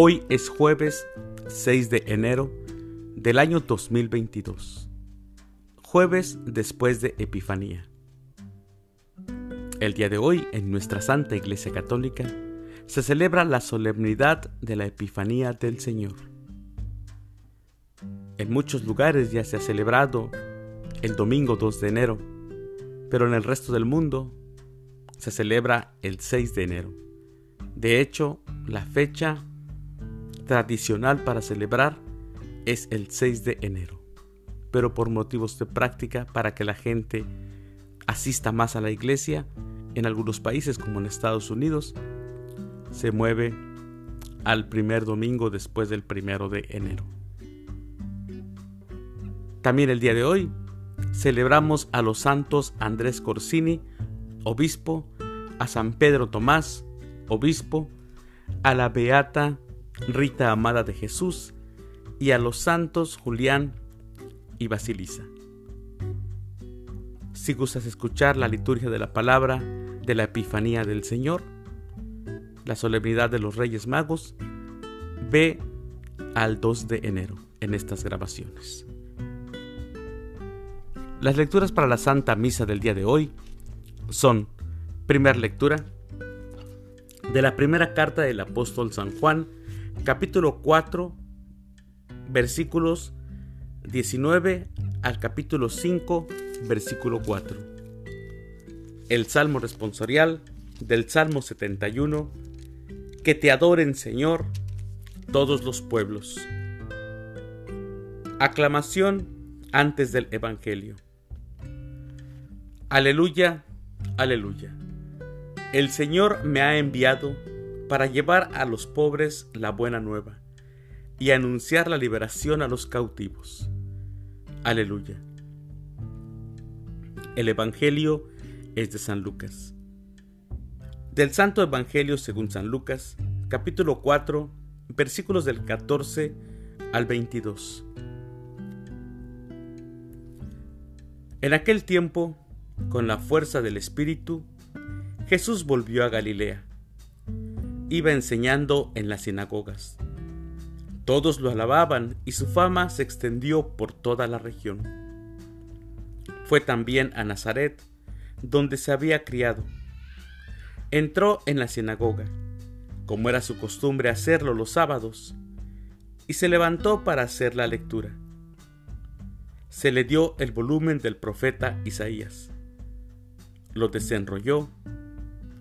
Hoy es jueves 6 de enero del año 2022, jueves después de Epifanía. El día de hoy, en nuestra Santa Iglesia Católica, se celebra la solemnidad de la Epifanía del Señor. En muchos lugares ya se ha celebrado el domingo 2 de enero, pero en el resto del mundo se celebra el 6 de enero. De hecho, la fecha tradicional para celebrar es el 6 de enero, pero por motivos de práctica para que la gente asista más a la iglesia, en algunos países como en Estados Unidos, se mueve al primer domingo después del primero de enero. También el día de hoy celebramos a los santos Andrés Corsini, obispo, a San Pedro Tomás, obispo, a la beata Rita Amada de Jesús y a los santos Julián y Basilisa. Si gustas escuchar la liturgia de la palabra de la Epifanía del Señor, la solemnidad de los Reyes Magos, ve al 2 de enero en estas grabaciones. Las lecturas para la Santa Misa del día de hoy son, primera lectura, de la primera carta del apóstol San Juan, capítulo 4, versículos 19 al capítulo 5, versículo 4. El Salmo responsorial del Salmo 71, que te adoren Señor todos los pueblos. Aclamación antes del Evangelio. Aleluya, aleluya. El Señor me ha enviado para llevar a los pobres la buena nueva y anunciar la liberación a los cautivos. Aleluya. El Evangelio es de San Lucas. Del Santo Evangelio según San Lucas, capítulo 4, versículos del 14 al 22. En aquel tiempo, con la fuerza del Espíritu, Jesús volvió a Galilea. Iba enseñando en las sinagogas. Todos lo alababan y su fama se extendió por toda la región. Fue también a Nazaret, donde se había criado. Entró en la sinagoga, como era su costumbre hacerlo los sábados, y se levantó para hacer la lectura. Se le dio el volumen del profeta Isaías. Lo desenrolló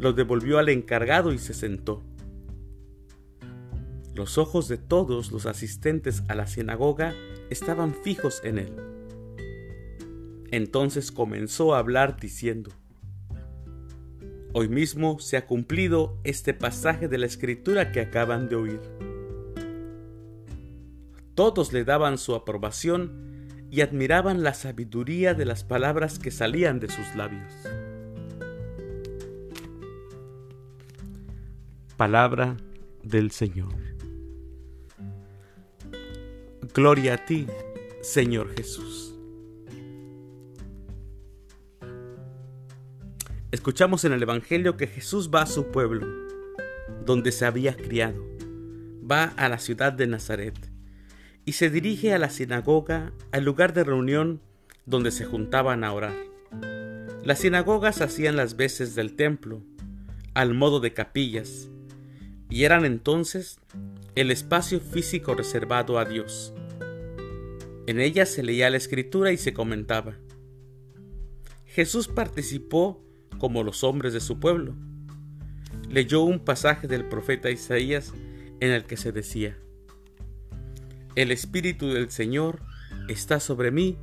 lo devolvió al encargado y se sentó. Los ojos de todos los asistentes a la sinagoga estaban fijos en él. Entonces comenzó a hablar diciendo, Hoy mismo se ha cumplido este pasaje de la escritura que acaban de oír. Todos le daban su aprobación y admiraban la sabiduría de las palabras que salían de sus labios. Palabra del Señor. Gloria a ti, Señor Jesús. Escuchamos en el Evangelio que Jesús va a su pueblo, donde se había criado. Va a la ciudad de Nazaret y se dirige a la sinagoga, al lugar de reunión donde se juntaban a orar. Las sinagogas hacían las veces del templo, al modo de capillas, y eran entonces el espacio físico reservado a Dios. En ellas se leía la escritura y se comentaba. Jesús participó como los hombres de su pueblo. Leyó un pasaje del profeta Isaías en el que se decía, El Espíritu del Señor está sobre mí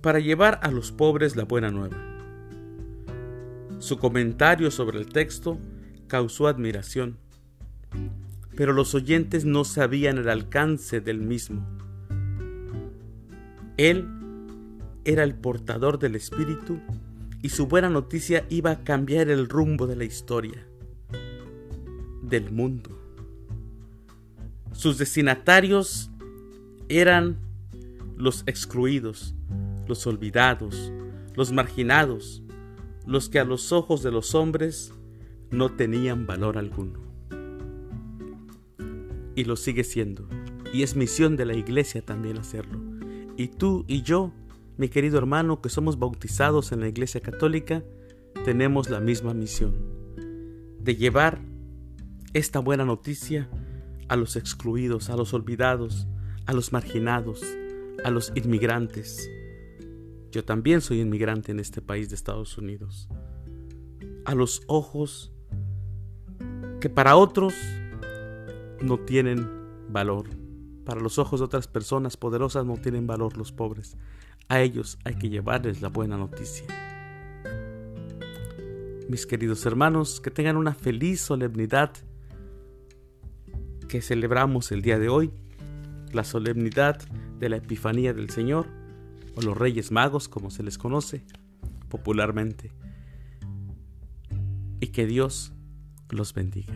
para llevar a los pobres la buena nueva. Su comentario sobre el texto causó admiración pero los oyentes no sabían el alcance del mismo. Él era el portador del Espíritu y su buena noticia iba a cambiar el rumbo de la historia, del mundo. Sus destinatarios eran los excluidos, los olvidados, los marginados, los que a los ojos de los hombres no tenían valor alguno. Y lo sigue siendo. Y es misión de la iglesia también hacerlo. Y tú y yo, mi querido hermano, que somos bautizados en la iglesia católica, tenemos la misma misión. De llevar esta buena noticia a los excluidos, a los olvidados, a los marginados, a los inmigrantes. Yo también soy inmigrante en este país de Estados Unidos. A los ojos que para otros no tienen valor. Para los ojos de otras personas poderosas no tienen valor los pobres. A ellos hay que llevarles la buena noticia. Mis queridos hermanos, que tengan una feliz solemnidad que celebramos el día de hoy, la solemnidad de la Epifanía del Señor, o los Reyes Magos como se les conoce popularmente, y que Dios los bendiga.